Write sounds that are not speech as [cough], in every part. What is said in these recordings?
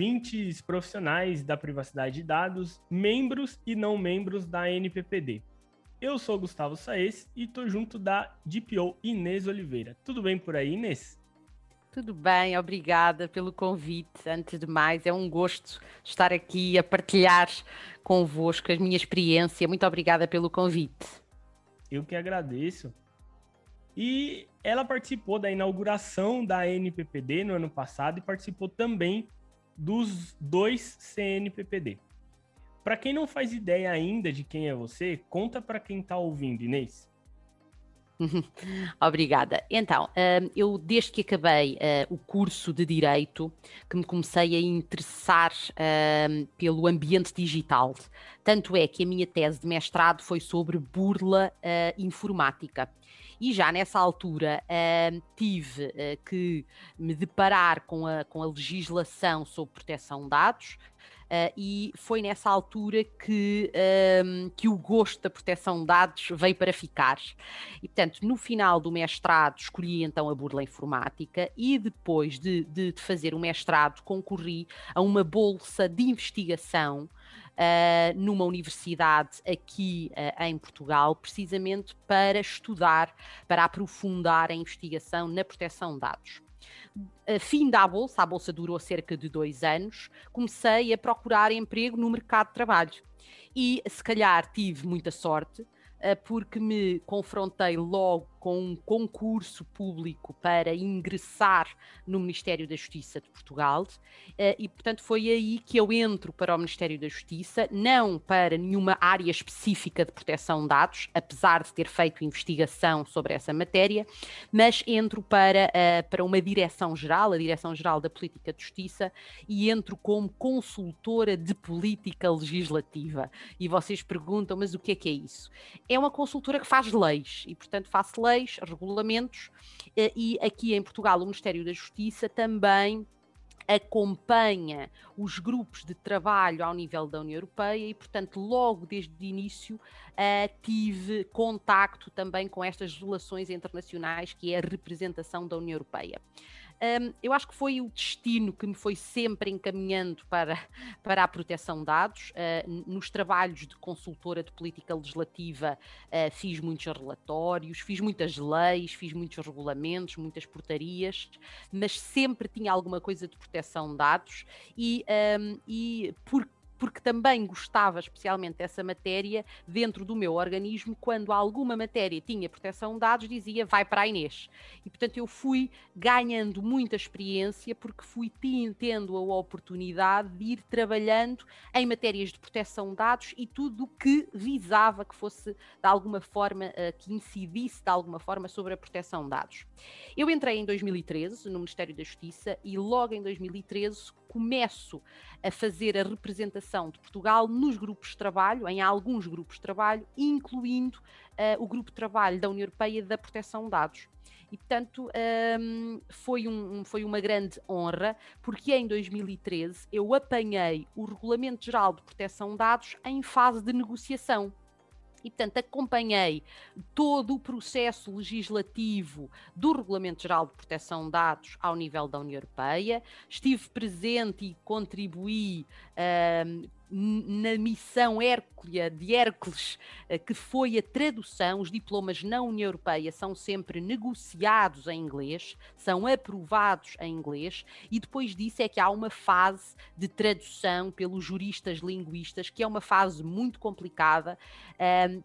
Ouvintes profissionais da privacidade de dados, membros e não membros da NPPD. Eu sou Gustavo Saez e estou junto da DPO Inês Oliveira. Tudo bem por aí, Inês? Tudo bem, obrigada pelo convite. Antes de mais, é um gosto estar aqui a partilhar convosco a minha experiência. Muito obrigada pelo convite. Eu que agradeço. E ela participou da inauguração da NPPD no ano passado e participou também dos dois CNPPD. Para quem não faz ideia ainda de quem é você, conta para quem está ouvindo, Inês. [laughs] Obrigada. Então, hum, eu desde que acabei uh, o curso de Direito, que me comecei a interessar hum, pelo ambiente digital. Tanto é que a minha tese de mestrado foi sobre burla informática. E já nessa altura uh, tive uh, que me deparar com a, com a legislação sobre proteção de dados, Uh, e foi nessa altura que, um, que o gosto da proteção de dados veio para ficar. E, portanto, no final do mestrado, escolhi então a burla informática e depois de, de, de fazer o mestrado, concorri a uma bolsa de investigação uh, numa universidade aqui uh, em Portugal, precisamente para estudar, para aprofundar a investigação na proteção de dados. Fim da bolsa, a bolsa durou cerca de dois anos, comecei a procurar emprego no mercado de trabalho. E se calhar tive muita sorte, eh, porque me confrontei logo com um concurso público para ingressar no Ministério da Justiça de Portugal eh, e, portanto, foi aí que eu entro para o Ministério da Justiça, não para nenhuma área específica de proteção de dados, apesar de ter feito investigação sobre essa matéria, mas entro para, eh, para uma direção-geral, a Direção-Geral da Política de Justiça, e entro como consultora de política legislativa. E vocês perguntam, mas o que é que é isso? É uma consultora que faz leis e, portanto, faço leis leis, regulamentos, eh, e aqui em Portugal o Ministério da Justiça também acompanha os grupos de trabalho ao nível da União Europeia e, portanto, logo desde o início uh, tive contacto também com estas relações internacionais que é a representação da União Europeia. Um, eu acho que foi o destino que me foi sempre encaminhando para, [laughs] para a proteção de dados. Uh, nos trabalhos de consultora de política legislativa, uh, fiz muitos relatórios, fiz muitas leis, fiz muitos regulamentos, muitas portarias, mas sempre tinha alguma coisa de proteção de dados e, um, e por porque também gostava especialmente dessa matéria dentro do meu organismo, quando alguma matéria tinha proteção de dados, dizia vai para a Inês. E portanto eu fui ganhando muita experiência porque fui tendo a oportunidade de ir trabalhando em matérias de proteção de dados e tudo o que visava que fosse de alguma forma, eh, que incidisse de alguma forma sobre a proteção de dados. Eu entrei em 2013 no Ministério da Justiça e logo em 2013 começo a fazer a representação de Portugal nos grupos de trabalho, em alguns grupos de trabalho, incluindo uh, o grupo de trabalho da União Europeia da Proteção de Dados. E, portanto, um, ehm, foi, um, foi uma grande honra, porque em 2013 eu apanhei o Regulamento Geral de Proteção de Dados em fase de negociação. E, portanto, acompanhei todo o processo legislativo do Regulamento Geral de Proteção de Dados ao nível da União Europeia, estive presente e contribuí na missão Hérculia de Hércules, eh, que foi a tradução, os diplomas na União Europeia são sempre negociados em inglês, são aprovados em inglês, e depois disso é que há uma fase de tradução pelos juristas linguistas, que é uma fase muito complicada,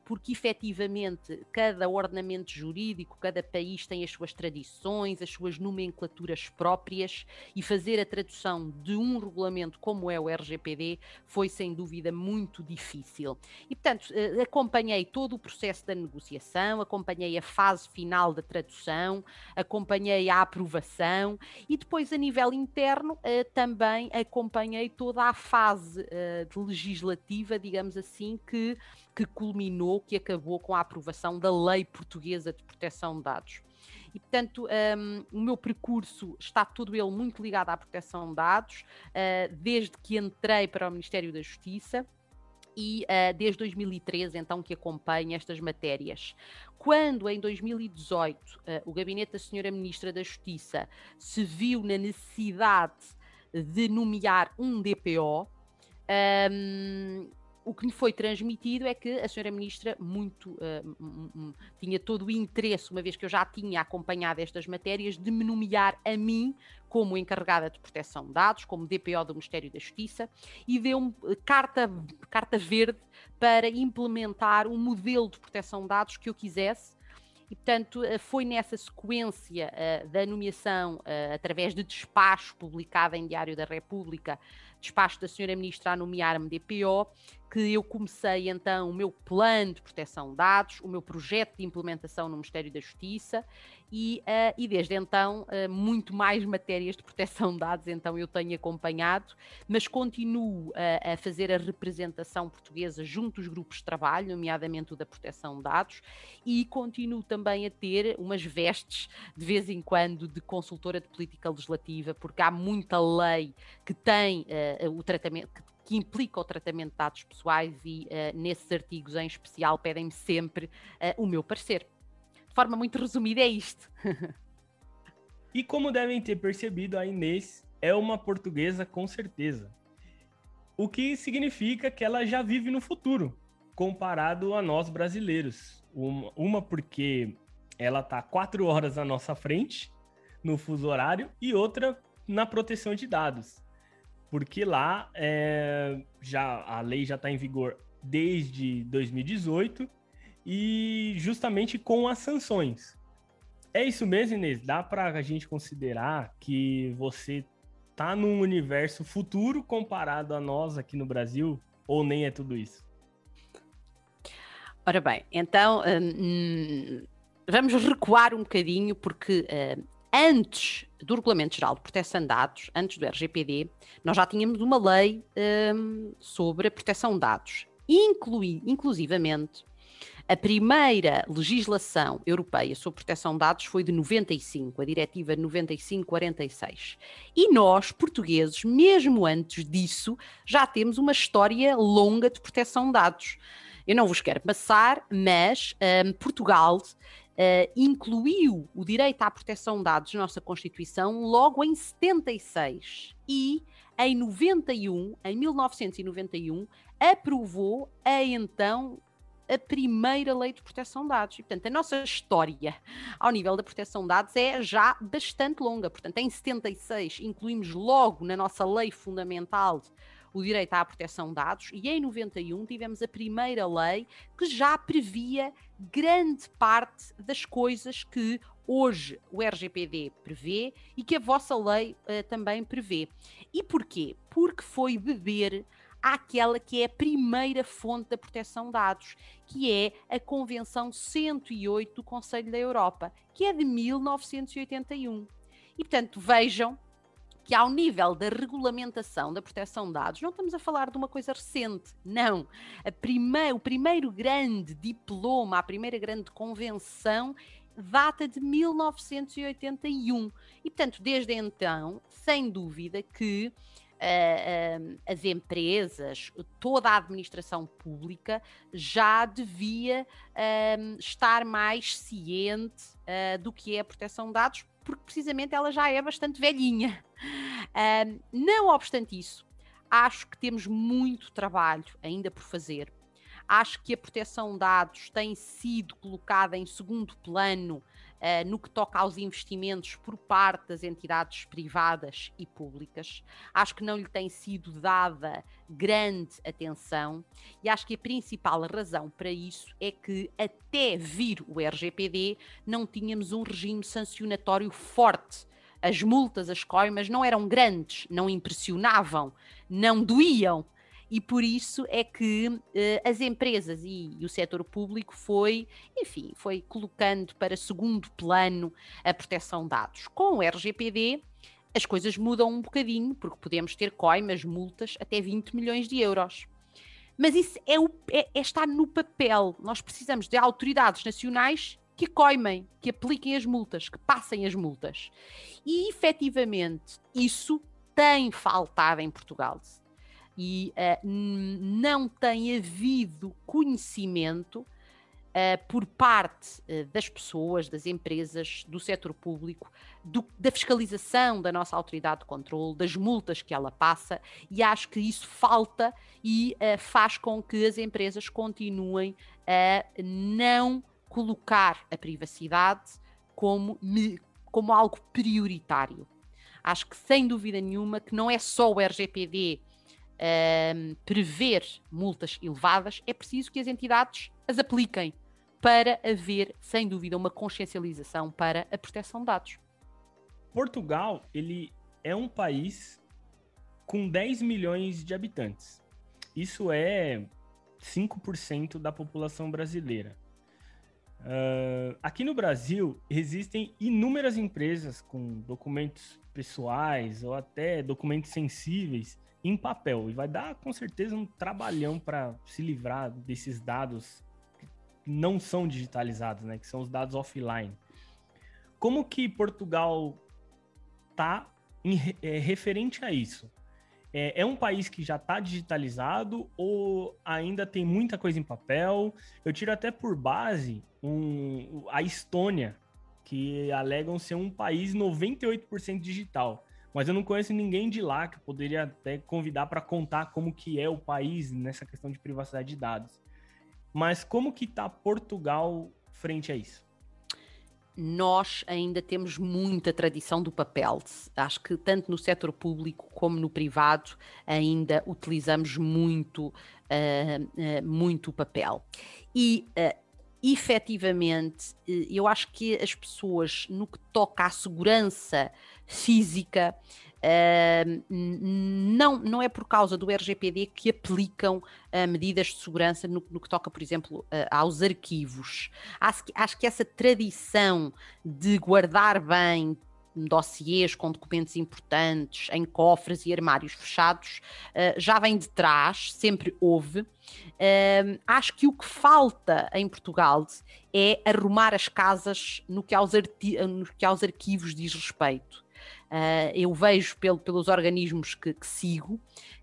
porque efetivamente cada ordenamento jurídico, cada país tem as suas tradições, as suas nomenclaturas próprias, e fazer a tradução de um regulamento como é o RGPD foi sem dúvida muito difícil. E, portanto, eh, acompanhei todo o processo da negociação, acompanhei a fase final da tradução, acompanhei a aprovação e depois, a nível interno, eh, também acompanhei toda a fase eh, legislativa, digamos assim, que, que culminou, que acabou com a aprovação da Lei Portuguesa de Proteção de Dados. E, portanto, um, o meu percurso está todo ele muito ligado à proteção de dados, uh, desde que entrei para o Ministério da Justiça e uh, desde 2013, então, que acompanho estas matérias. Quando, em 2018, uh, o gabinete da Senhora Ministra da Justiça se viu na necessidade de nomear um DPO. Um, o que lhe foi transmitido é que a senhora ministra muito uh, tinha todo o interesse, uma vez que eu já tinha acompanhado estas matérias, de me nomear a mim como encarregada de proteção de dados, como DPO do Ministério da Justiça, e deu-me eh, carta, carta verde para implementar um modelo de proteção de dados que eu quisesse. E, portanto, eh, foi nessa sequência uh, da nomeação, uh, através de despacho publicado em Diário da República, despacho da Senhora Ministra a nomear-me DPO, que eu comecei então o meu plano de proteção de dados, o meu projeto de implementação no Ministério da Justiça e, uh, e desde então uh, muito mais matérias de proteção de dados então eu tenho acompanhado, mas continuo uh, a fazer a representação portuguesa junto aos grupos de trabalho, nomeadamente o da proteção de dados, e continuo também a ter umas vestes de vez em quando de consultora de política legislativa, porque há muita lei que tem o tratamento, que que implica o tratamento de dados pessoais e uh, nesses artigos em especial pedem-me sempre uh, o meu parecer. De forma muito resumida é isto. [laughs] e como devem ter percebido, a Inês é uma portuguesa com certeza. O que significa que ela já vive no futuro, comparado a nós brasileiros. Uma, uma porque ela está quatro horas à nossa frente no fuso horário e outra na proteção de dados porque lá é, já a lei já está em vigor desde 2018 e justamente com as sanções. É isso mesmo, Inês? Dá para a gente considerar que você está num universo futuro comparado a nós aqui no Brasil? Ou nem é tudo isso? Ora bem, então hum, vamos recuar um bocadinho, porque hum, antes do Regulamento Geral de Proteção de Dados, antes do RGPD, nós já tínhamos uma lei um, sobre a proteção de dados, inclui, inclusivamente a primeira legislação europeia sobre proteção de dados foi de 95, a Diretiva 9546. E nós, portugueses, mesmo antes disso, já temos uma história longa de proteção de dados. Eu não vos quero passar, mas um, Portugal uh, incluiu o direito à proteção de dados na nossa Constituição logo em 76 e em 91, em 1991, aprovou a então a primeira lei de proteção de dados. E, portanto, a nossa história ao nível da proteção de dados é já bastante longa. Portanto, em 76 incluímos logo na nossa lei fundamental o direito à proteção de dados e em 91 tivemos a primeira lei que já previa grande parte das coisas que hoje o RGPD prevê e que a vossa lei uh, também prevê. E porquê? Porque foi beber àquela que é a primeira fonte da proteção de dados, que é a Convenção 108 do Conselho da Europa, que é de 1981. E portanto, vejam que ao nível da regulamentação da proteção de dados, não estamos a falar de uma coisa recente, não. O primeiro grande diploma, a primeira grande convenção data de 1981. E, portanto, desde então, sem dúvida que Uh, uh, as empresas, toda a administração pública já devia uh, estar mais ciente do que é a proteção de dados, porque precisamente ela já é bastante velhinha. Não obstante isso, acho que temos muito trabalho ainda por fazer. Acho que a proteção de dados tem sido colocada em segundo plano uh, no que toca aos investimentos por parte das entidades privadas e públicas. Acho que não lhe tem sido dada grande atenção e acho que a principal razão para isso é que até vir o RGPD não tínhamos um regime sancionatório forte as multas, as coimas não eram grandes, não impressionavam, não doíam, e por isso é que uh, as empresas e, e, o setor público foi, enfim, foi colocando para segundo plano a proteção de dados. Com o RGPD, as coisas mudam um bocadinho, porque podemos ter coimas, multas até 20 milhões de euros. Mas isso é, o, é, é estar no papel. Nós precisamos de autoridades nacionais que coimem, que apliquem as multas, que passem as multas. E efetivamente isso tem faltado em Portugal e uh, não tem havido conhecimento uh, por parte uh, das pessoas, das empresas, do setor público, do, da fiscalização da nossa autoridade de controle, das multas que ela passa, e acho que isso falta e faz com que as empresas continuem a não colocar a privacidade como, como algo prioritário. Acho que sem dúvida nenhuma que não é só o RGPD um, prever multas elevadas, é preciso que as entidades as apliquem para haver, sem dúvida, uma consciencialização para a proteção de dados. Portugal, ele é um país com 10 milhões de habitantes. Isso é 5% da população brasileira. Uh, aqui no Brasil, existem inúmeras empresas com documentos pessoais ou até documentos sensíveis em papel. E vai dar, com certeza, um trabalhão para se livrar desses dados que não são digitalizados, né? Que são os dados offline. Como que Portugal tá em, é, referente a isso? É, é, um país que já está digitalizado ou ainda tem muita coisa em papel? Eu tiro até por base um, a Estônia, que alegam ser um país 98% digital mas eu não conheço ninguém de lá que poderia até convidar para contar como que é o país nessa questão de privacidade de dados. Mas como que está Portugal frente a isso? Nós ainda temos muita tradição do papel. Acho que tanto no setor público como no privado ainda utilizamos muito, uh, uh, muito papel. E uh, efetivamente, eu acho que as pessoas, no que toca à segurança física, uh, não, não é por causa do RGPD que aplicam uh, medidas de segurança no, no, que toca, por exemplo, uh, aos arquivos. Acho que, acho que essa tradição de guardar bem dossiês com documentos importantes, em cofres e armários fechados, uh, já vem de trás, sempre houve. Acho que o que falta em Portugal é arrumar as casas no que aos, no que aos arquivos diz respeito. Uh, eu vejo pelo, pelos organismos que, que, sigo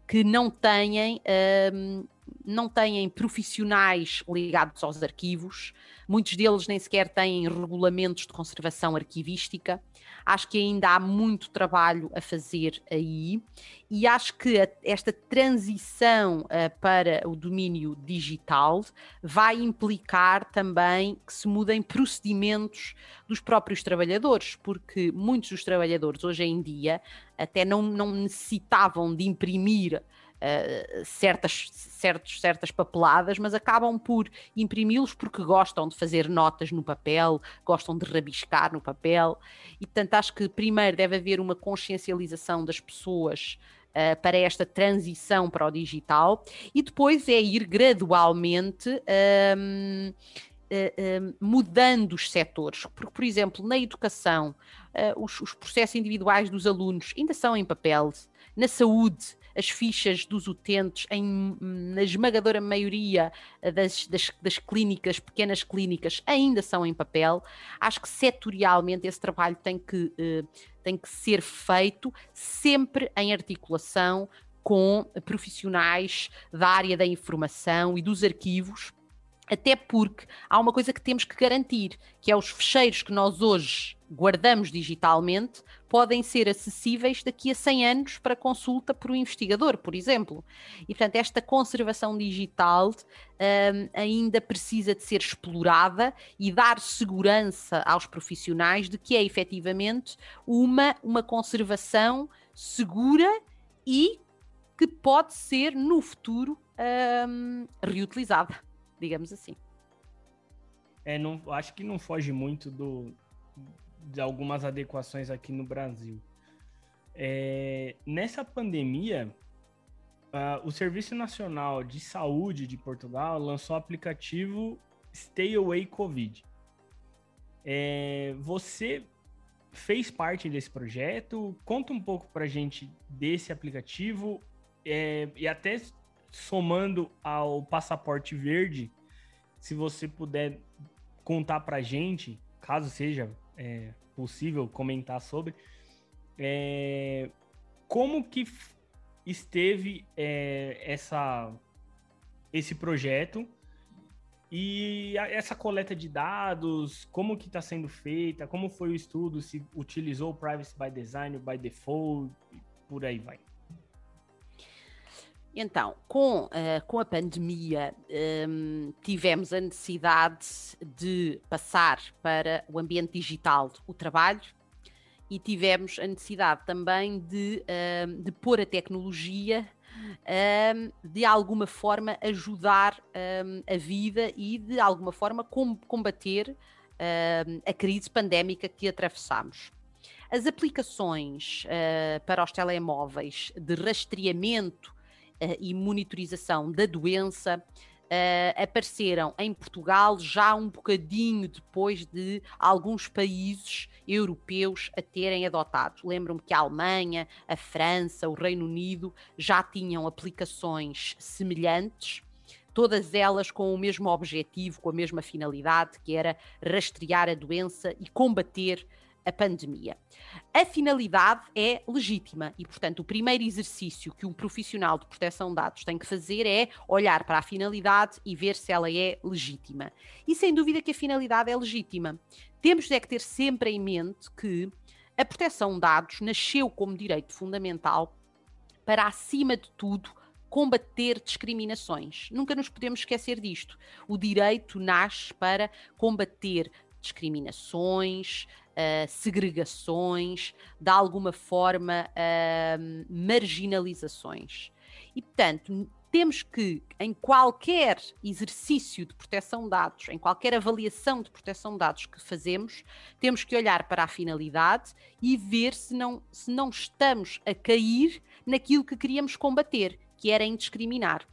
que não têm, uh, não têm profissionais ligados aos arquivos, muitos deles nem sequer têm regulamentos de conservação arquivística. Acho que ainda há muito trabalho a fazer aí e acho que esta transição uh, para o domínio digital vai implicar também que se mudem procedimentos dos próprios trabalhadores, porque muitos dos trabalhadores hoje em dia até não, não necessitavam de imprimir uh, certas, certos, certas papeladas, mas acabam por imprimi-los porque gostam de fazer notas no papel, gostam de rabiscar no papel, e portanto acho que primeiro deve haver uma consciencialização das pessoas Uh, para esta transição para o digital. E depois é ir gradualmente um, uh, uh, mudando os setores. Porque, por exemplo, na educação, os, os, processos individuais dos alunos ainda são em papel, na saúde as fichas dos utentes, em, na esmagadora maioria das, das, das, clínicas, pequenas clínicas, ainda são em papel. Acho que setorialmente esse trabalho tem que, eh, tem que ser feito sempre em articulação com profissionais da área da informação e dos arquivos até porque há uma coisa que temos que garantir, que é os fecheiros que nós hoje guardamos digitalmente podem ser acessíveis daqui a 100 anos para consulta por um investigador, por exemplo. E, portanto, esta conservação digital um, ainda precisa de ser explorada e dar segurança aos profissionais de que é efetivamente uma, uma conservação segura e que pode ser no futuro um, reutilizada digamos assim. É, não, acho que não foge muito do, de algumas adequações aqui no Brasil. É, nessa pandemia, uh, o Serviço Nacional de Saúde de Portugal lançou o aplicativo Stay Away Covid. É, você fez parte desse projeto? Conta um pouco para gente desse aplicativo é, e até somando ao passaporte verde, se você puder contar para gente, caso seja é, possível comentar sobre, é, como que esteve é, essa, esse projeto E essa coleta de dados, como que está sendo feita, como foi o estudo, se utilizou o Privacy by Design, by Default, por aí vai. Então, com, uh, com a pandemia, um, tivemos a necessidade de passar para o ambiente digital o trabalho e tivemos a necessidade também de, um, de pôr a tecnologia um, de alguma forma ajudar a vida e de alguma forma com, combater a crise pandémica que atravessamos. As aplicações uh, para os telemóveis de rastreamento e monitorização da doença uh, apareceram em Portugal já um bocadinho depois de alguns países europeus a terem adotado. Lembro-me que a Alemanha, a França, o Reino Unido já tinham aplicações semelhantes todas elas com o mesmo objetivo, com a mesma finalidade, que era rastrear a doença e combater a pandemia. A finalidade é legítima e, portanto, o primeiro exercício que um profissional de proteção de dados tem que fazer é olhar para a finalidade e ver se ela é legítima. E sem dúvida que a finalidade é legítima. Temos é que ter sempre em mente que a proteção de dados nasceu como direito fundamental para, acima de tudo, combater discriminações. Nunca nos podemos esquecer disto. O direito nasce para combater discriminações, uh, segregações, de alguma forma uh, marginalizações. E, portanto, temos que, em qualquer exercício de proteção de dados, em qualquer avaliação de proteção de dados que fazemos, temos que olhar para a finalidade e ver se não, se não estamos a cair naquilo que queríamos combater, que era indiscriminar.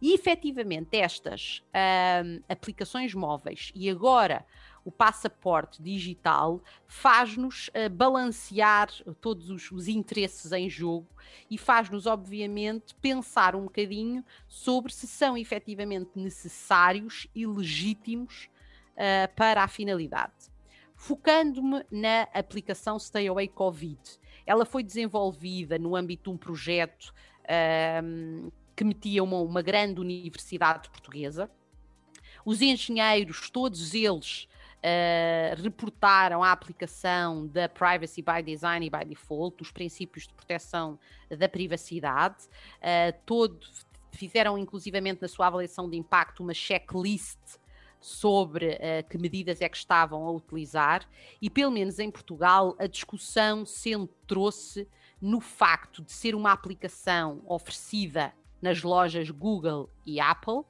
E efetivamente, estas uh, aplicações móveis e agora o passaporte digital faz-nos uh, balancear todos os, os, interesses em jogo e faz-nos, obviamente, pensar um bocadinho sobre se são efetivamente necessários e legítimos uh, para a finalidade. Focando-me na aplicação Stay Away Covid, ela foi desenvolvida no âmbito de um projeto uh, que metia uma, uma grande universidade portuguesa. Os engenheiros, todos eles, uh, reportaram a aplicação da Privacy by Design e by Default, os princípios de proteção da privacidade. Uh, todo, fizeram inclusivamente na sua avaliação de impacto uma checklist sobre uh, que medidas é que estavam a utilizar e pelo menos em Portugal a discussão centrou-se no facto de ser uma aplicação oferecida nas lojas Google e Apple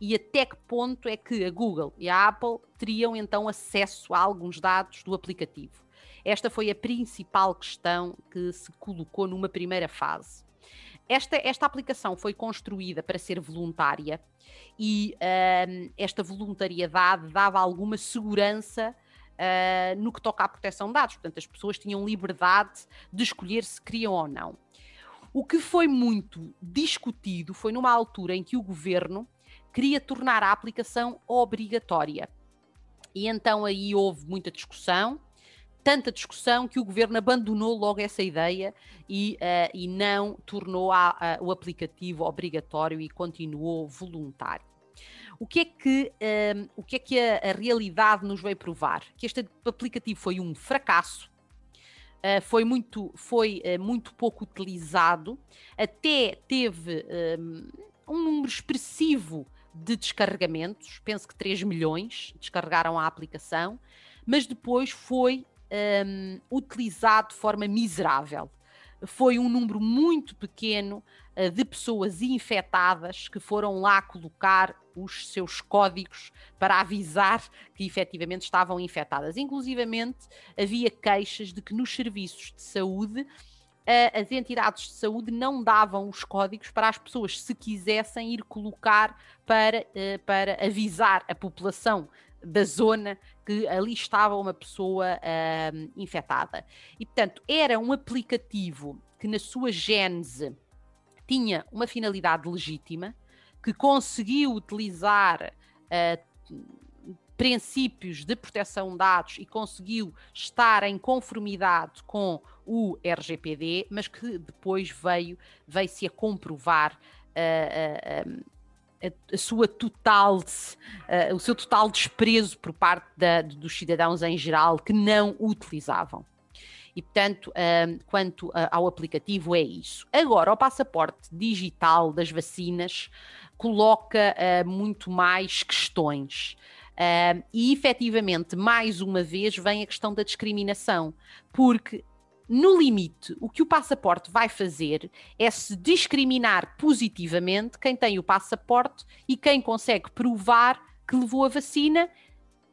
e até que ponto é que a Google e a Apple teriam então acesso a alguns dados do aplicativo. Esta foi a principal questão que se colocou numa primeira fase. Esta, esta aplicação foi construída para ser voluntária e uh, esta voluntariedade dava alguma segurança uh, no que toca à proteção de dados. Portanto, as pessoas tinham liberdade de escolher se queriam ou não. O que foi muito discutido foi numa altura em que o governo queria tornar a aplicação obrigatória. E então aí houve muita discussão, tanta discussão que o governo abandonou logo essa ideia e, uh, e não tornou a, a, o aplicativo obrigatório e continuou voluntário. O que é que, um, ehm, o que, é que a, a, realidade nos veio provar? Que este aplicativo foi um fracasso, uh, foi, muito, foi uh, muito pouco utilizado, até teve um, ehm, um número expressivo de descarregamentos, penso que 3 milhões descarregaram a aplicação, mas depois foi um, utilizado de forma miserável. Foi um número muito pequeno uh, de pessoas infectadas que foram lá colocar os seus códigos para avisar que efetivamente estavam infectadas. Inclusivamente, havia queixas de que nos serviços de saúde as entidades de saúde não davam os códigos para as pessoas, se quisessem ir colocar para, eh, para avisar a população da zona que ali estava uma pessoa uh, infectada. E, portanto, era um aplicativo que, na sua gênese, tinha uma finalidade legítima, que conseguiu utilizar uh, princípios de proteção de dados e conseguiu estar em conformidade com o RGPD, mas que depois veio, veio-se a comprovar uh, uh, um, a, a, sua total, o seu total desprezo por parte da, dos cidadãos em geral que não utilizavam. E, portanto, quanto ao aplicativo, é isso. Agora, o passaporte digital das vacinas coloca muito mais questões. E efetivamente, mais uma vez, vem a questão da discriminação, porque no limite, o que o passaporte vai fazer é se discriminar positivamente quem tem o passaporte e quem consegue provar que levou a vacina,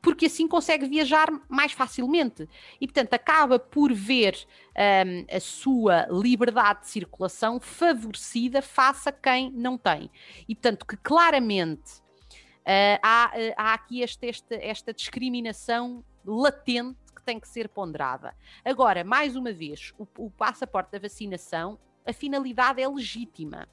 porque assim consegue viajar mais facilmente. E, portanto, acaba por ver um, a sua liberdade de circulação favorecida face a quem não tem. E, portanto, que claramente uh, há, uh, há aqui este, este, esta discriminação latente tem que ser ponderada. Agora, mais uma vez, o, o passaporte da vacinação, a finalidade é legítima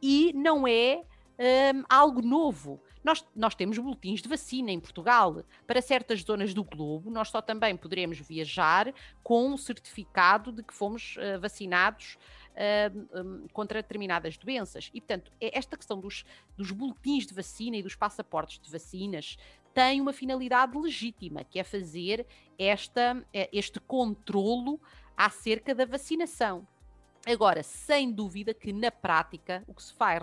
e não é um, algo novo. Nós, nós, temos boletins de vacina em Portugal. Para certas zonas do globo, nós só também poderemos viajar com um certificado de que fomos uh, vacinados uh, um, contra determinadas doenças. E, portanto, é esta questão dos, dos boletins de vacina e dos passaportes de vacinas tem uma finalidade legítima, que é fazer esta, eh, este controlo acerca da vacinação. Agora, sem dúvida que na prática o que se vai,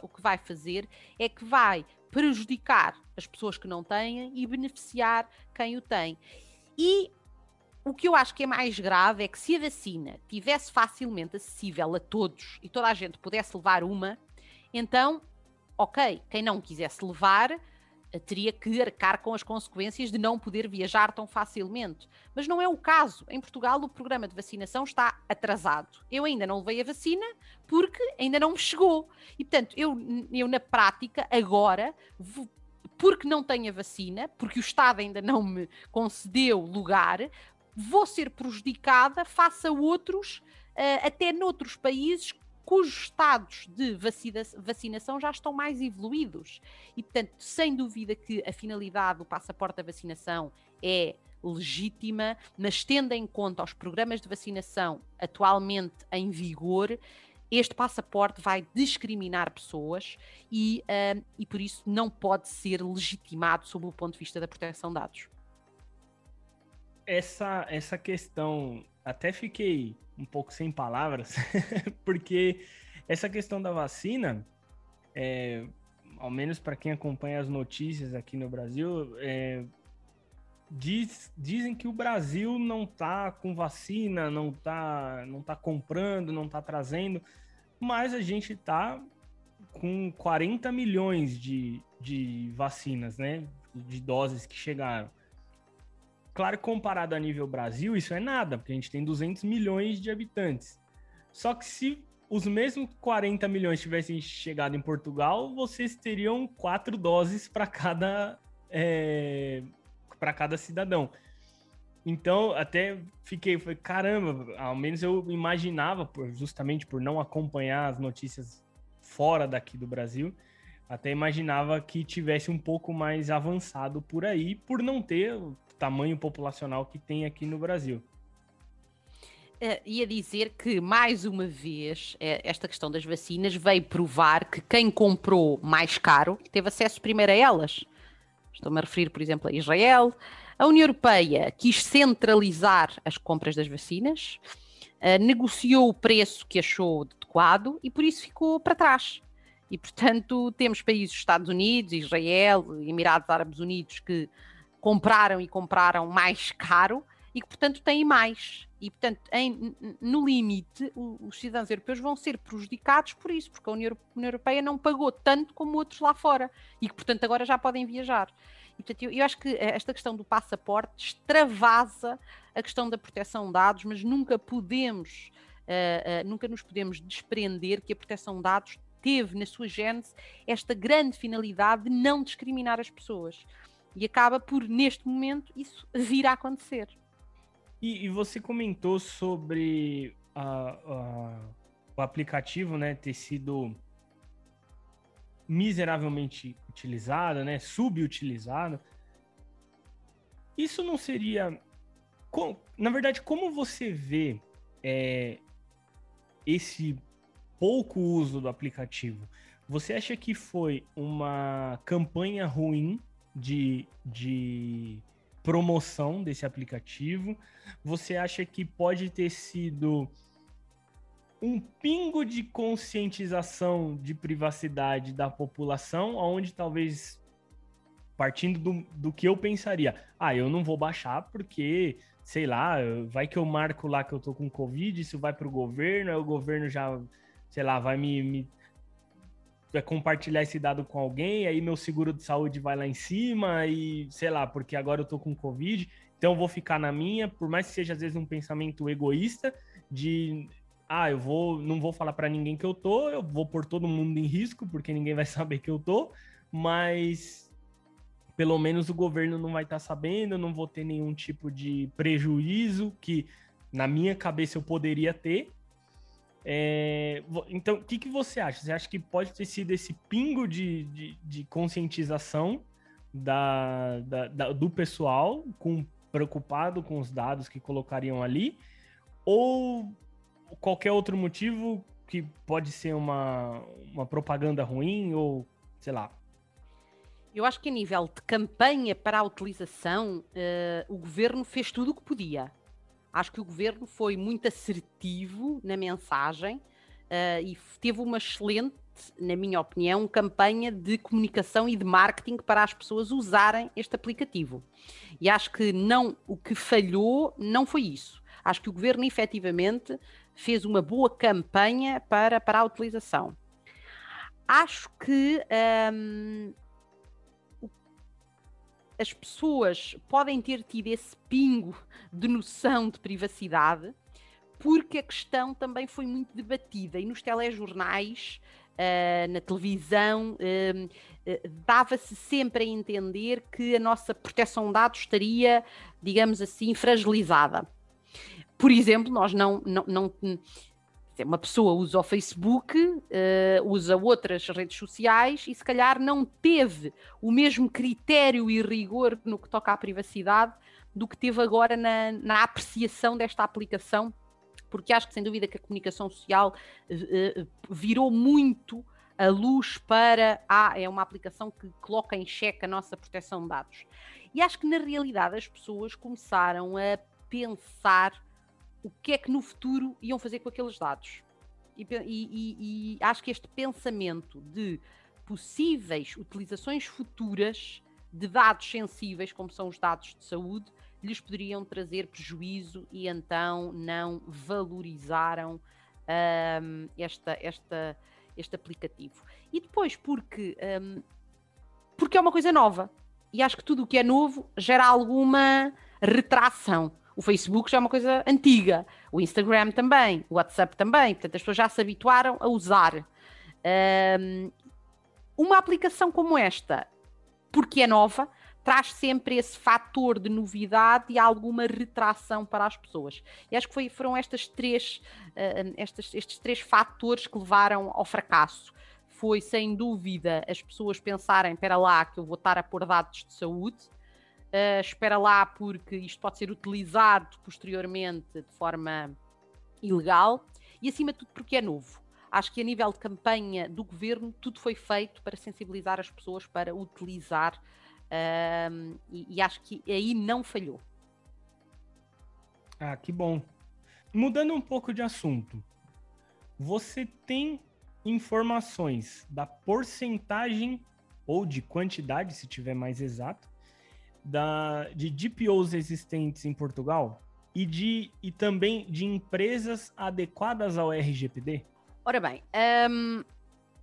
o que vai fazer é que vai prejudicar as pessoas que não têm e beneficiar quem o tem. E o que eu acho que é mais grave é que se a vacina tivesse facilmente acessível a todos e toda a gente pudesse levar uma, então, ok, quem não quisesse levar teria que arcar com as consequências de não poder viajar tão facilmente. Mas não é o caso. Em Portugal, o programa de vacinação está atrasado. Eu ainda não levei a vacina porque ainda não me chegou. E, portanto, eu, eu na prática, agora, porque não tenho a vacina, porque o Estado ainda não me concedeu lugar, vou ser prejudicada face a outros, uh, até noutros países cujos estados de vacina, vacinação já estão mais evoluídos. E, portanto, sem dúvida que a finalidade do passaporte da vacinação é legítima, mas tendo em conta os programas de vacinação atualmente em vigor, este passaporte vai discriminar pessoas e, uh, e por isso não pode ser legitimado sob o ponto de vista da proteção de dados. Essa, essa questão, até fiquei um pouco sem palavras, [laughs] porque essa questão da vacina, é, ao menos para quem acompanha as notícias aqui no Brasil, é, diz, dizem que o Brasil não está com vacina, não está não tá comprando, não está trazendo, mas a gente está com 40 milhões de, de vacinas, né? De doses que chegaram. Claro, comparado a nível Brasil, isso é nada, porque a gente tem 200 milhões de habitantes. Só que se os mesmos 40 milhões tivessem chegado em Portugal, vocês teriam quatro doses para cada é, para cada cidadão. Então, até fiquei, falei, caramba, ao menos eu imaginava, justamente por não acompanhar as notícias fora daqui do Brasil, até imaginava que tivesse um pouco mais avançado por aí, por não ter tamanho populacional que tem aqui no Brasil. Uh, ia dizer que, mais uma vez, é, esta questão das vacinas veio provar que quem comprou mais caro teve acesso primeiro a elas. Estou-me a referir, por exemplo, a Israel. A União Europeia quis centralizar as compras das vacinas, uh, negociou o preço que achou adequado e por isso ficou para trás. E, portanto, temos países, Estados Unidos, Israel, Emirados Árabes Unidos, que compraram e compraram mais caro e que, portanto, têm mais. E, portanto, em, no limite, os cidadãos europeus vão ser prejudicados por isso, porque a União Europeia não pagou tanto como outros lá fora e que, portanto, agora já podem viajar. E, portanto, eu, eu acho que esta questão do passaporte extravasa a questão da proteção de dados, mas nunca podemos, uh, uh, nunca nos podemos desprender que a proteção de dados teve na sua gênese esta grande finalidade de não discriminar as pessoas. E acaba por, neste momento, isso vir a acontecer. E, e você comentou sobre o aplicativo né, ter sido miseravelmente utilizado, né, subutilizado. Isso não seria. Na verdade, como você vê é, esse pouco uso do aplicativo? Você acha que foi uma campanha ruim de, de promoção desse aplicativo? Você acha que pode ter sido um pingo de conscientização de privacidade da população, onde talvez partindo do, do que eu pensaria, ah, eu não vou baixar porque, sei lá, vai que eu marco lá que eu tô com Covid, isso vai pro governo, aí o governo já, sei lá, vai me, me vai compartilhar esse dado com alguém, aí meu seguro de saúde vai lá em cima e, sei lá, porque agora eu tô com Covid, então vou ficar na minha, por mais que seja às vezes um pensamento egoísta de ah, eu vou, não vou falar para ninguém que eu tô, eu vou pôr todo mundo em risco, porque ninguém vai [laughs] saber que eu tô, mas pelo menos o governo não vai estar tá sabendo, não vou ter nenhum tipo de prejuízo que na minha cabeça eu poderia ter. É, então, o que, que você acha? Você acha que pode ter sido esse pingo de, de, de conscientização da, da, da, do pessoal com, preocupado com os dados que colocariam ali? Ou qualquer outro motivo que pode ser uma, uma propaganda ruim ou sei lá. Eu acho que a nível de campanha para a utilização, uh, o governo fez tudo o que podia. Acho que o governo foi muito assertivo na mensagem uh, e teve uma excelente, na minha opinião, campanha de comunicação e de marketing para as pessoas usarem este aplicativo. E acho que não o que falhou não foi isso. Acho que o governo efetivamente fez uma boa campanha para, para a utilização. Acho que um, as pessoas podem ter tido esse pingo de noção de privacidade, porque a questão também foi muito debatida e nos telejornais, uh, na televisão, uh, uh, dava-se sempre a entender que a nossa proteção de dados estaria, digamos assim, fragilizada. Por exemplo, nós não, não, não uma pessoa usa o Facebook, uh, usa outras redes sociais e se calhar não teve o mesmo critério e rigor no que toca à privacidade do que teve agora na, na apreciação desta aplicação, porque acho que sem dúvida que a comunicação social uh, virou muito a luz para ah, é uma aplicação que coloca em xeque a nossa proteção de dados. E acho que na realidade as pessoas começaram a pensar o que é que no futuro iam fazer com aqueles dados. E, e, e, acho que este pensamento de possíveis utilizações futuras de dados sensíveis, como são os dados de saúde, lhes poderiam trazer prejuízo e então não valorizaram um, esta, esta, este aplicativo. E depois, porque, um, porque é uma coisa nova. E acho que tudo o que é novo gera alguma retração. O Facebook já é uma coisa antiga, o Instagram também, o WhatsApp também, portanto as pessoas já se habituaram a usar. Um, uma aplicação como esta, porque é nova, traz sempre esse fator de novidade e alguma retração para as pessoas. E acho que foi, foram estas três, estes três fatores que levaram ao fracasso. Foi, sem dúvida, as pessoas pensarem, espera lá, que eu vou estar a pôr dados de saúde, Uh, espera lá, porque isto pode ser utilizado posteriormente de forma ilegal e, acima de tudo, porque é novo. Acho que a nível de campanha do governo, tudo foi feito para sensibilizar as pessoas para utilizar uh, e, e acho que aí não falhou. Ah, que bom. Mudando um pouco de assunto, você tem informações da porcentagem ou de quantidade, se tiver mais exato, da, de DPOs existentes em Portugal e, de, e também de empresas adequadas ao RGPD? Ora bem, um,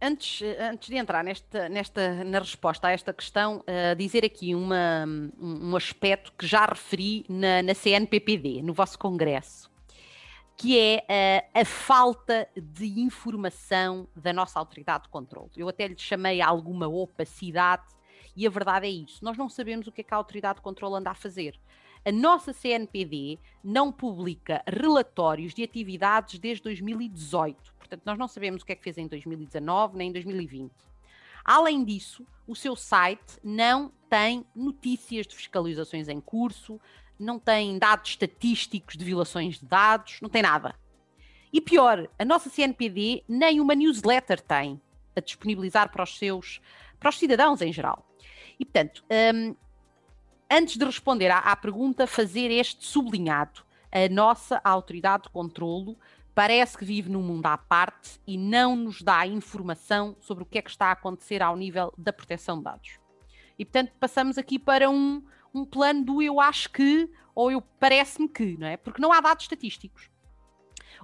antes, antes de entrar nesta, nesta, na resposta a esta questão, uh, dizer aqui uma, um aspecto que já referi na, na CNPPD, no vosso congresso, que é uh, a falta de informação da nossa autoridade de controle. Eu até lhe chamei alguma opacidade e a verdade é isso. Nós não sabemos o que é que a autoridade de controle anda a fazer. A nossa CNPD não publica relatórios de atividades desde 2018. Portanto, nós não sabemos o que é que fez em 2019 nem em 2020. Além disso, o seu site não tem notícias de fiscalizações em curso, não tem dados estatísticos de violações de dados, não tem nada. E pior, a nossa CNPD nem uma newsletter tem. a disponibilizar para os seus, para os cidadãos em geral. E, portanto, um, antes de responder à, à pergunta, fazer este sublinhado. A nossa autoridade de controlo parece que vive num mundo à parte e não nos dá informação sobre o que é que está a acontecer ao nível da proteção de dados. E, portanto, passamos aqui para um, um plano do eu acho que ou eu parece-me que, não é? Porque não há dados estatísticos.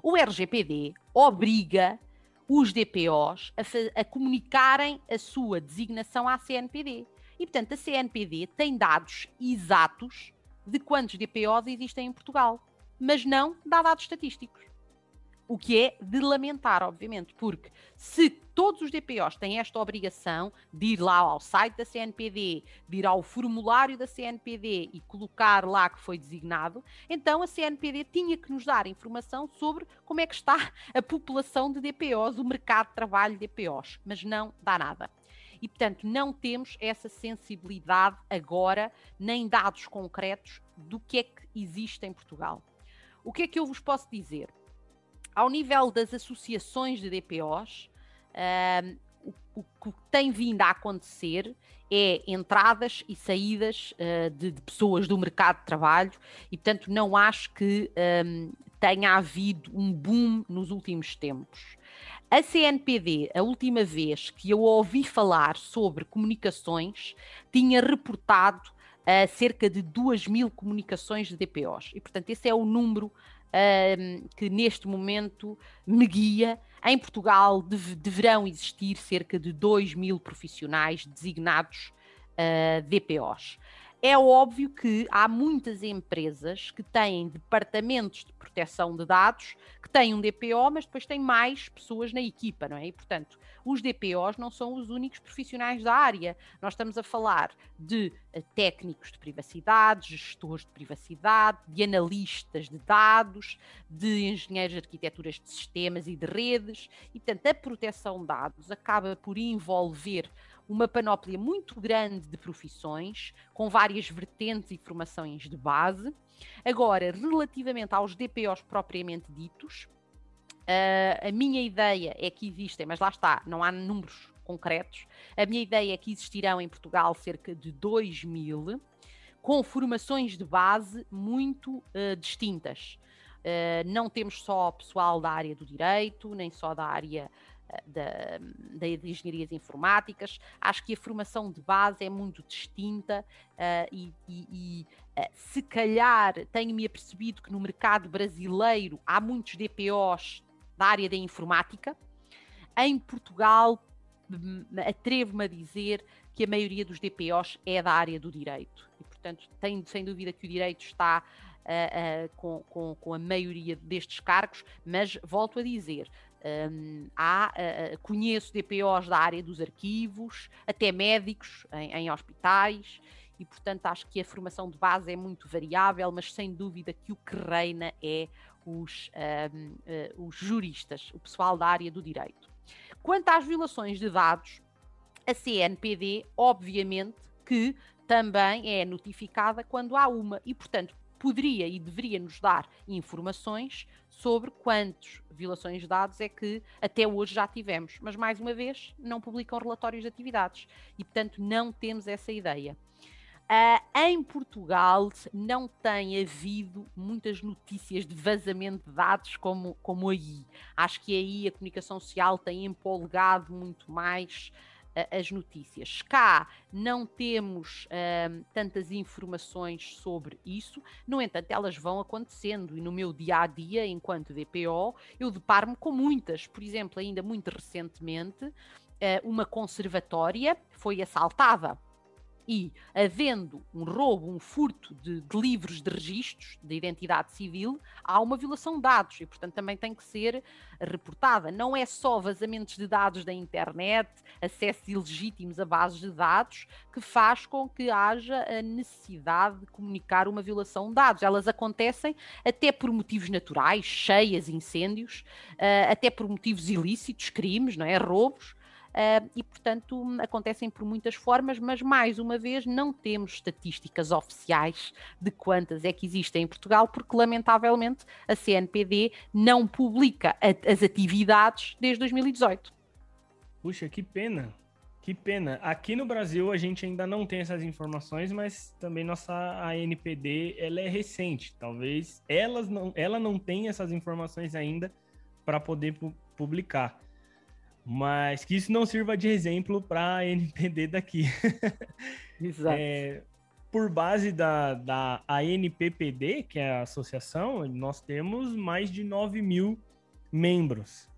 O RGPD obriga os DPOs a, a comunicarem a sua designação à CNPD. E, portanto, a CNPD tem dados exatos de quantos DPOs existem em Portugal, mas não dá dados estatísticos. O que é de lamentar, obviamente, porque se todos os DPOs têm esta obrigação de ir lá ao site da CNPD, de ir ao formulário da CNPD e colocar lá que foi designado, então a CNPD tinha que nos dar informação sobre como é que está a população de DPOs, o mercado de trabalho de DPOs, mas não dá nada. E, portanto, não temos essa sensibilidade agora, nem dados concretos do que é que existe em Portugal. O que é que eu vos posso dizer? ao nível das associações de DPOs, o, o, que tem vindo a acontecer é entradas e saídas uh, de, de, pessoas do mercado de trabalho e, portanto, não acho que um, tenha havido um boom nos últimos tempos. A CNPD, a última vez que eu ouvi falar sobre comunicações, tinha reportado uh, cerca de 2 mil comunicações de DPOs. E, portanto, esse é o número um, que neste momento me guia. Em Portugal deve, deverão existir cerca de 2 mil profissionais designados uh, DPOs. É óbvio que há muitas empresas que têm departamentos de proteção de dados que têm um DPO, mas depois têm mais pessoas na equipa, não é? E, portanto, os DPOs não são os únicos profissionais da área. Nós estamos a falar de eh, técnicos de privacidade, gestores de privacidade, de analistas de dados, de engenheiros de arquiteturas de sistemas e de redes. E, portanto, a proteção de dados acaba por envolver uma panóplia muito grande de profissões, com várias vertentes e formações de base. Agora, relativamente aos DPOs propriamente ditos, uh, a minha ideia é que existem, mas lá está, não há números concretos. A minha ideia é que existirão em Portugal cerca de 2 mil, com formações de base muito uh, distintas. Uh, não temos só pessoal da área do direito, nem só da área da, da, de engenharias informáticas. Acho que a formação de base é muito distinta uh, e, e, e uh, se calhar tenho-me apercebido que no mercado brasileiro há muitos DPOs da área da informática. Em Portugal, hum, atrevo-me a dizer que a maioria dos DPOs é da área do direito. E, portanto, tenho sem dúvida que o direito está uh, com, com, com, a maioria destes cargos, mas volto a dizer, um, há, uh, conheço DPOs da área dos arquivos, até médicos em, em, hospitais, e portanto acho que a formação de base é muito variável, mas sem dúvida que o que reina é os, um, uh, os juristas, o pessoal da área do direito. Quanto às violações de dados, a CNPD, obviamente, que também é notificada quando há uma, e portanto poderia e deveria nos dar informações sobre quantas violações de dados é que até hoje já tivemos. Mas, mais uma vez, não publicam relatórios de atividades e, portanto, não temos essa ideia. Uh, em Portugal não tem havido muitas notícias de vazamento de dados como, como aí. Acho que aí a comunicação social tem empolgado muito mais as notícias. Cá não temos uh, tantas informações sobre isso, no entanto, elas vão acontecendo e no meu dia a dia, enquanto DPO, eu deparo-me com muitas. Por exemplo, ainda muito recentemente, uh, uma conservatória foi assaltada e, havendo um roubo, um furto de, de, livros de registros de identidade civil, há uma violação de dados e, portanto, também tem que ser reportada. Não é só vazamentos de dados da internet, acessos ilegítimos a bases de dados, que faz com que haja a necessidade de comunicar uma violação de dados. Elas acontecem até por motivos naturais, cheias, incêndios, uh, até por motivos ilícitos, crimes, não é? Roubos uh, e, portanto, acontecem por muitas formas, mas mais uma vez não temos estatísticas oficiais de quantas é que existem em Portugal, porque lamentavelmente a CNPD não publica a, as atividades desde 2018. Puxa, que pena. Que pena. Aqui no Brasil a gente ainda não tem essas informações, mas também nossa ANPD ela é recente. Talvez elas não, ela não tenha essas informações ainda para poder pu publicar. Mas que isso não sirva de exemplo para a [laughs] ANPD daqui. [laughs] Exato. É, por base da, da ANPPD, que é a associação, nós temos mais de 9 mil membros.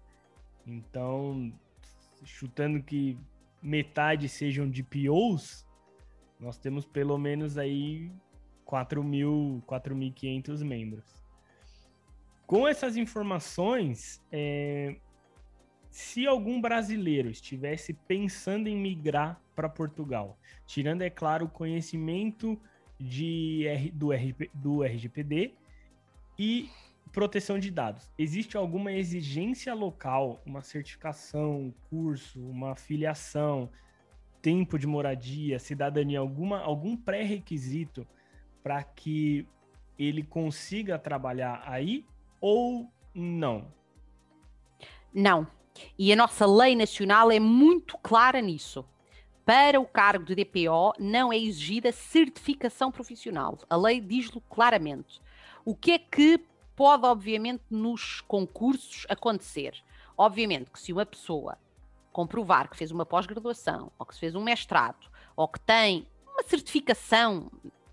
Então, chutando que metade sejam de POs, nós temos pelo menos aí 4.500 membros. Com essas informações, é, se algum brasileiro estivesse pensando em migrar para Portugal, tirando, é claro, o conhecimento de, do, RP, do RGPD e proteção de dados. Existe alguma exigência local, uma certificação, curso, uma filiação, tempo de moradia, cidadania, alguma, algum pré-requisito para que ele consiga trabalhar aí ou não? Não. E a nossa lei nacional é muito clara nisso. Para o cargo de DPO não é exigida certificação profissional. A lei diz-lo claramente. O que é que pode, obviamente, nos concursos acontecer. Obviamente que se uma pessoa comprovar que fez uma pós-graduação, ou que fez um mestrado, ou que tem uma certificação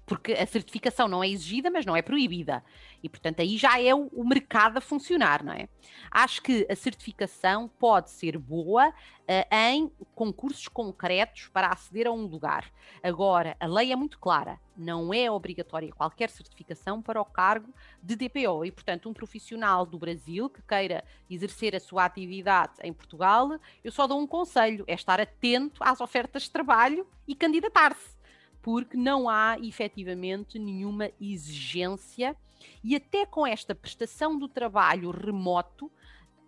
porque a certificação não é exigida, mas não é proibida. E, portanto, aí já é o, o, mercado a funcionar, não é? Acho que a certificação pode ser boa uh, em concursos concretos para aceder a um lugar. Agora, a lei é muito clara, não é obrigatória qualquer certificação para o cargo de DPO. E, portanto, um profissional do Brasil que queira exercer a sua atividade em Portugal, eu só dou um conselho: é estar atento às ofertas de trabalho e candidatar-se porque não há efetivamente nenhuma exigência. E até com esta prestação do trabalho remoto,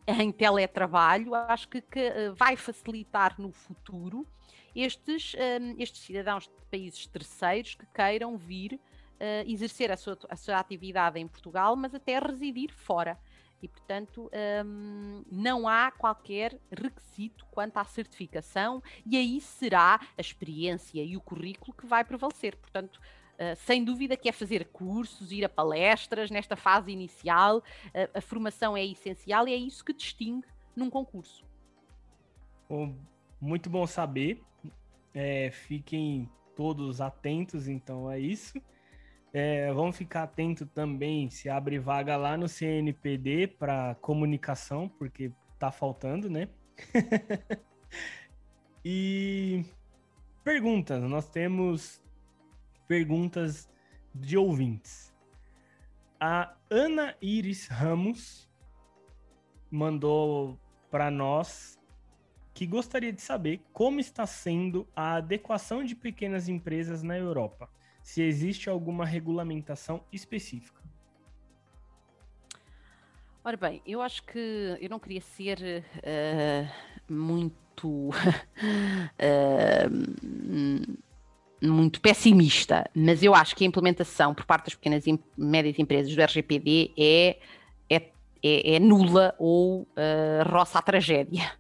em teletrabalho, acho que, que eh, vai facilitar no futuro estes, ehm, estes cidadãos de países terceiros que queiram vir uh, exercer a sua, a sua atividade em Portugal, mas até residir fora e, portanto, um, não há qualquer requisito quanto à certificação, e aí será a experiência e o currículo que vai prevalecer. Portanto, uh, sem dúvida que é fazer cursos, ir a palestras nesta fase inicial, uh, a formação é essencial e é isso que distingue num concurso. Bom, muito bom saber. É, fiquem todos atentos, então, a isso. É, vamos ficar atento também se abre vaga lá no CNPD para comunicação, porque tá faltando, né? [laughs] e perguntas, nós temos perguntas de ouvintes. A Ana Iris Ramos mandou para nós que gostaria de saber como está sendo a adequação de pequenas empresas na Europa se existe alguma regulamentação específica. Ora bem, eu acho que eu não queria ser uh, muito uh, [laughs] muito pessimista, mas eu acho que a implementação por parte das pequenas e médias empresas do RGPD é, é, é, é nula ou uh, roça a tragédia.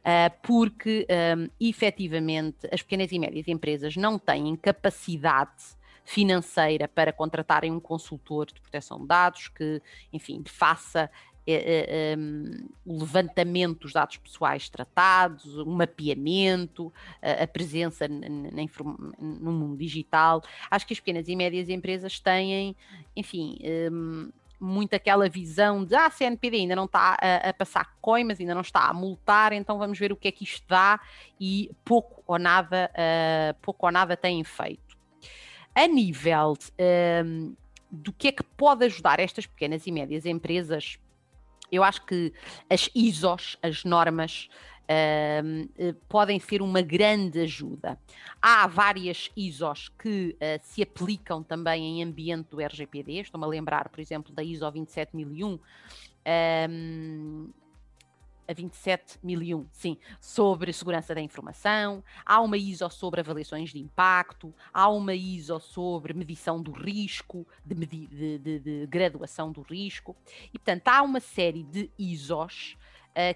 Uh, porque um, efetivamente as pequenas e médias empresas não têm capacidade financeira para contratarem um consultor de proteção de dados que, enfim, faça eh, eh, um, o levantamento dos dados pessoais tratados, o mapeamento, a, a presença no mundo digital. Acho que as pequenas e médias empresas têm, enfim, um, muito aquela visão de ah, a CNPD ainda não está a, a, passar coimas, ainda não está a multar, então vamos ver o que é que isto dá e pouco ou nada, uh, pouco ou nada têm feito. A nível um, do que é que pode ajudar estas pequenas e médias empresas, eu acho que as ISOs, as normas, Uh, podem ser uma grande ajuda. Há várias ISOs que uh, se aplicam também em ambiente do RGPD, estou-me a lembrar, por exemplo, da ISO 27001, um, a 27001, sim, sobre segurança da informação, há uma ISO sobre avaliações de impacto, há uma ISO sobre medição do risco, de, de, de, de graduação do risco, e portanto há uma série de ISOs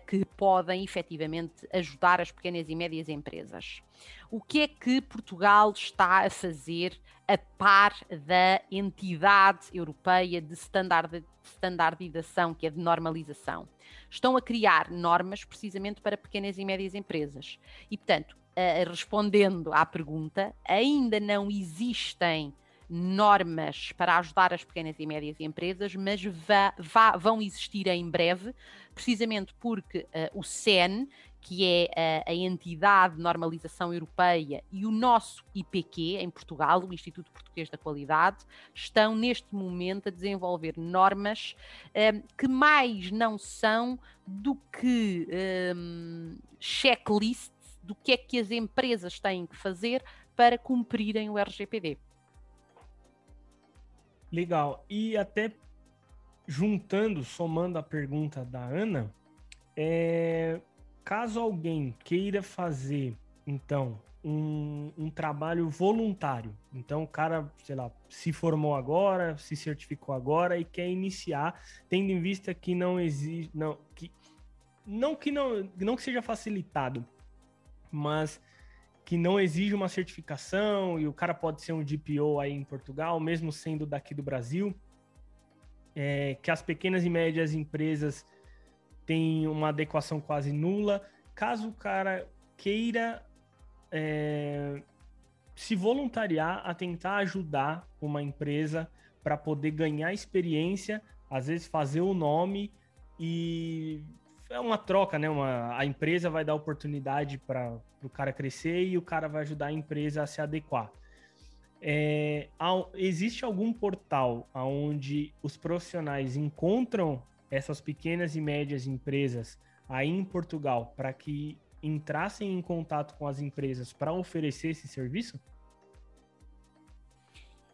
que podem efetivamente ajudar as pequenas e médias empresas. O que é que Portugal está a fazer a par da entidade europeia de standardização, que é de normalização? Estão a criar normas precisamente para pequenas e médias empresas. E, portanto, respondendo à pergunta, ainda não existem normas para ajudar as pequenas e médias empresas, mas vão existir em breve, precisamente porque uh, o SEN, que é a, a, entidade de normalização europeia, e o nosso IPQ, em Portugal, o Instituto Português da Qualidade, estão neste momento a desenvolver normas um, que mais não são do que um, checklists do que é que as empresas têm que fazer para cumprirem o RGPD. Legal. E até juntando, somando a pergunta da Ana, é, caso alguém queira fazer, então, um, um, trabalho voluntário, então o cara, sei lá, se formou agora, se certificou agora e quer iniciar, tendo em vista que não existe, não que não que não, não que seja facilitado, mas que não exige uma certificação e o cara pode ser um DPO aí em Portugal, mesmo sendo daqui do Brasil, é, que as pequenas e médias empresas têm uma adequação quase nula. Caso o cara queira é, se voluntariar a tentar ajudar uma empresa para poder ganhar experiência, às vezes fazer o nome e é uma troca, né? Uma, a empresa vai dar oportunidade para o cara crescer e o cara vai ajudar a empresa a se adequar. É, existe algum portal onde os profissionais encontram essas pequenas e médias empresas aí em Portugal para que entrassem em contato com as empresas para oferecer esse serviço?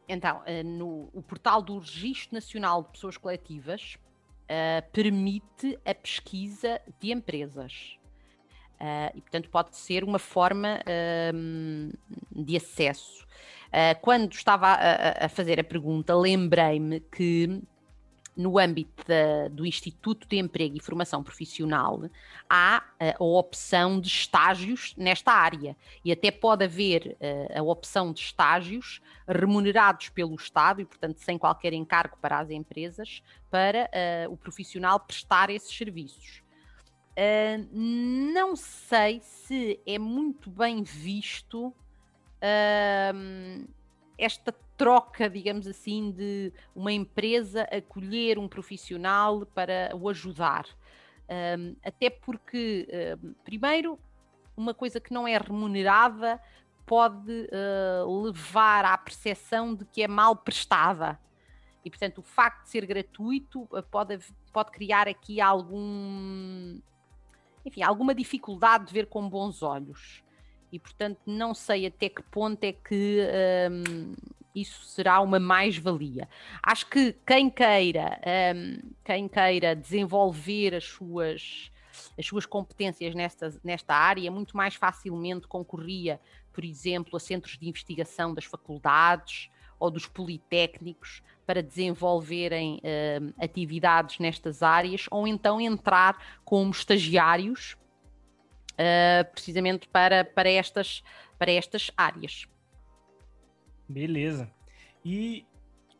Então, eh, no o portal do Registro Nacional de Pessoas Coletivas uh, permite a pesquisa de empresas. Uh, e, portanto, pode ser uma forma uh, de acesso. Uh, quando estava a, a, fazer a pergunta, lembrei-me que no âmbito do Instituto de Emprego e Formação Profissional, há uh, a opção de estágios nesta área. E até pode haver uh, a opção de estágios remunerados pelo Estado e, portanto, sem qualquer encargo para as empresas, para uh, o profissional prestar esses serviços. não sei se é muito bem visto esta troca, digamos assim, de uma empresa acolher um profissional para o ajudar. Um, até porque, um, primeiro, uma coisa que não é remunerada pode uh, levar à percepção de que é mal prestada. E, portanto, o facto de ser gratuito uh, pode, pode criar aqui algum. Enfim, alguma dificuldade de ver com bons olhos. E, portanto, não sei até que ponto é que um, isso será uma mais-valia. Acho que quem queira, um, quem queira desenvolver as suas, as suas competências nesta, nesta área, muito mais facilmente concorria, por exemplo, a centros de investigação das faculdades ou dos politécnicos para desenvolverem um, atividades nestas áreas, ou então entrar como estagiários uh, precisamente para, para, estas, para estas áreas. Beleza. E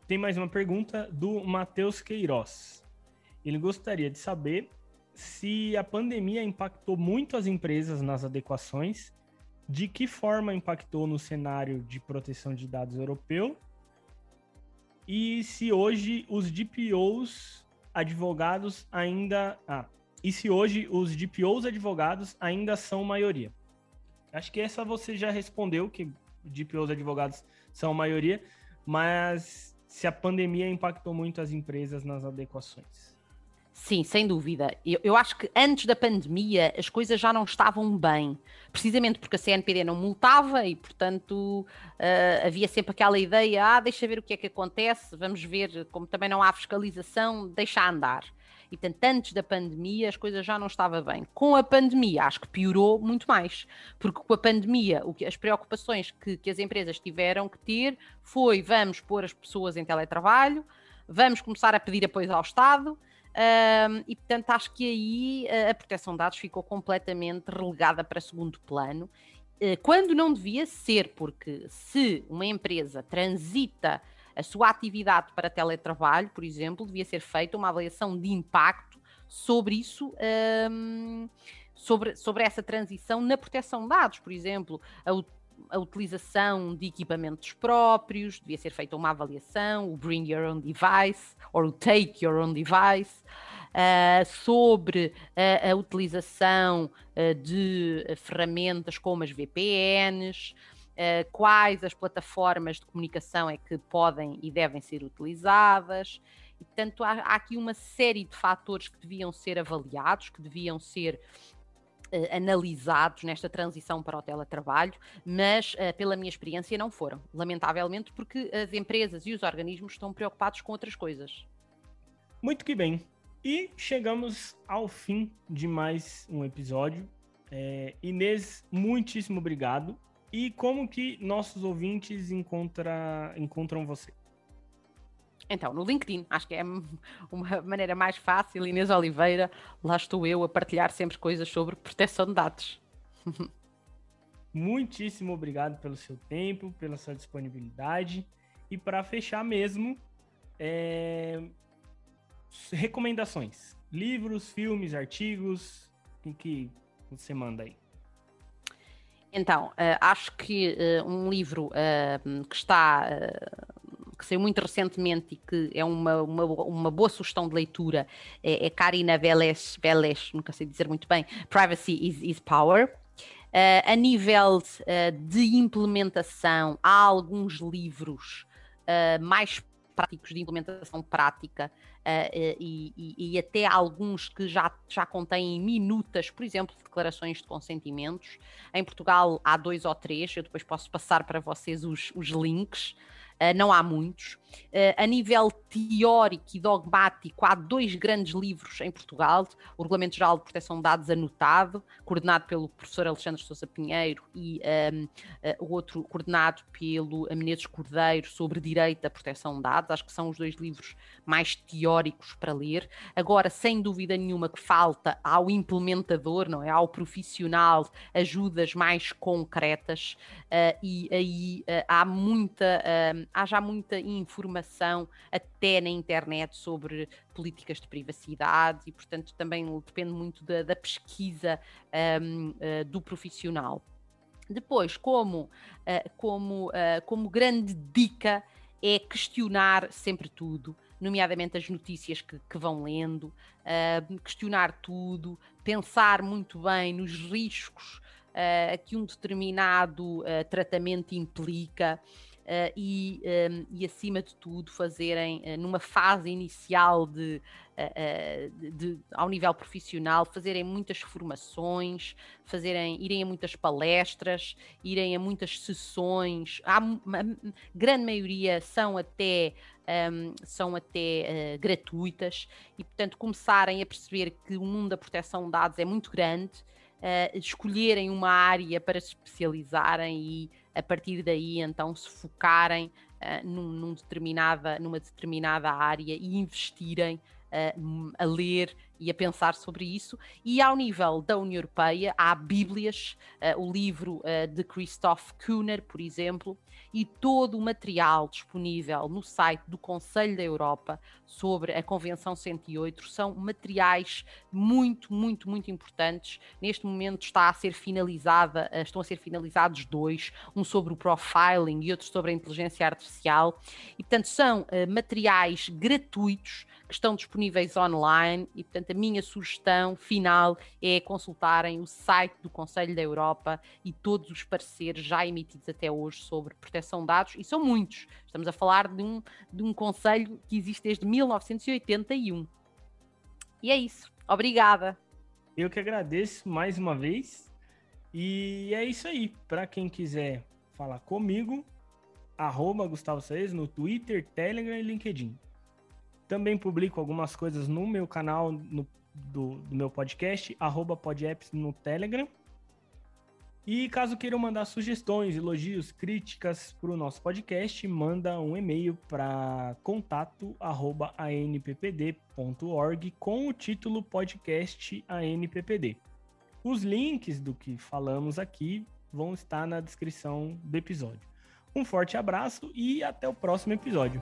tem mais uma pergunta do Matheus Queiroz. Ele gostaria de saber se a pandemia impactou muito as empresas nas adequações, de que forma impactou no cenário de proteção de dados europeu e se hoje os DPOs advogados ainda. Ah, e se hoje os DPOs advogados ainda são maioria. Acho que essa você já respondeu, que DPOs advogados são a maioria, mas se a pandemia impactou muito as empresas nas adequações. Sim, sem dúvida. Eu, eu, acho que antes da pandemia as coisas já não estavam bem, precisamente porque a CNPD não multava e, portanto, uh, havia sempre aquela ideia: ah, deixa ver o que é que acontece, vamos ver, como também não há fiscalização, deixa andar. E, portanto, antes da pandemia as coisas já não estavam bem. Com a pandemia, acho que piorou muito mais, porque com a pandemia, o que, as preocupações que, que as empresas tiveram que ter foi: vamos pôr as pessoas em teletrabalho, vamos começar a pedir apoio ao Estado. Um, e portanto acho que aí uh, a proteção de dados ficou completamente relegada para segundo plano, uh, quando não devia ser, porque se uma empresa transita a sua atividade para teletrabalho, por exemplo, devia ser feita uma avaliação de impacto sobre isso. Um, sobre, sobre essa transição na proteção de dados, por exemplo, a a utilização de equipamentos próprios, devia ser feita uma avaliação, o Bring Your Own Device, ou o Take Your Own Device, uh, sobre a, a utilização uh, de ferramentas como as VPNs, uh, quais as plataformas de comunicação é que podem e devem ser utilizadas. E, portanto, há, há aqui uma série de fatores que deviam ser avaliados, que deviam ser uh, analisados nesta transição para o teletrabalho, mas uh, pela minha experiência não foram, lamentavelmente, porque as empresas e os organismos estão preocupados com outras coisas. Muito que bem. E chegamos ao fim de mais um episódio. É, Inês, muitíssimo obrigado. E como que nossos ouvintes encontra, encontram você? Então, no LinkedIn, acho que é uma maneira mais fácil. Inês Oliveira, lá estou eu a partilhar sempre coisas sobre proteção de dados. [laughs] Muitíssimo obrigado pelo seu tempo, pela sua disponibilidade. E para fechar mesmo, é... recomendações: livros, filmes, artigos, o que você manda aí? Então, uh, acho que uh, um livro uh, que está que saiu muito recentemente e que é uma, uma, uma boa sugestão de leitura, é, é Karina Veles, Veles, nunca sei dizer muito bem, Privacy is, is Power. A nível de implementação, há alguns livros mais práticos de implementação prática e, e, e, até alguns que já, já contêm minutas, por exemplo, de declarações de consentimentos. Em Portugal há dois ou três, eu depois posso passar para vocês os, os links. Uh, não há muitos. Uh, a nível teórico e dogmático, há dois grandes livros em Portugal: o Regulamento Geral de Proteção de Dados Anotado, coordenado pelo professor Alexandre Sousa Pinheiro, e um, uh, o outro coordenado pelo Menezes Cordeiro, sobre Direito à Proteção de Dados. Acho que são os dois livros mais teóricos para ler. Agora, sem dúvida nenhuma, que falta ao implementador, não é? Ao profissional, ajudas mais concretas, e aí há muita há já muita informação até na internet sobre políticas de privacidade e, portanto, também depende muito da, da pesquisa um, uh, eh, do profissional. Depois, como, uh, como, uh, como grande dica, é questionar sempre tudo, nomeadamente as notícias que, que vão lendo, uh, questionar tudo, pensar muito bem nos riscos uh, que um determinado uh, tratamento implica. Uh, e, um, ehm, e, acima de tudo, fazerem uh, numa fase inicial de, uh, de, de, ao nível profissional, fazerem muitas formações, fazerem, irem a muitas palestras, irem a muitas sessões. A grande maioria são até, um, ehm, são até gratuitas e, portanto, começarem a perceber que o mundo da proteção de dados é muito grande. escolherem uma área para se especializarem e a partir daí então se focarem uh, num, num determinada, numa determinada área e investirem uh, a ler e a pensar sobre isso. E ao nível da União Europeia, há Bíblias, uh, o livro uh, de Christoph Kuhner, por exemplo, e todo o material disponível no site do Conselho da Europa sobre a Convenção 108 são materiais muito, muito, muito importantes. Neste momento está a ser finalizada, uh, estão a ser finalizados dois, um sobre o profiling e outro sobre a inteligência artificial. E portanto são materiais gratuitos estão disponíveis online e portanto a minha sugestão final é consultarem o site do Conselho da Europa e todos os pareceres já emitidos até hoje sobre proteção de dados, e são muitos. Estamos a falar de um, de um conselho que existe desde 1981. E é isso. Obrigada. Eu que agradeço mais uma vez. E é isso aí. Para quem quiser falar comigo, arroba Gustavo Saez no Twitter, Telegram e LinkedIn. Também publico algumas coisas no meu canal no, do, do, meu podcast, arroba podapps no Telegram. E caso queiram mandar sugestões, elogios, críticas para o nosso podcast, manda um e-mail para contato@anppd.org com o título podcast ANPPD. Os links do que falamos aqui vão estar na descrição do episódio. Um forte abraço e até o próximo episódio.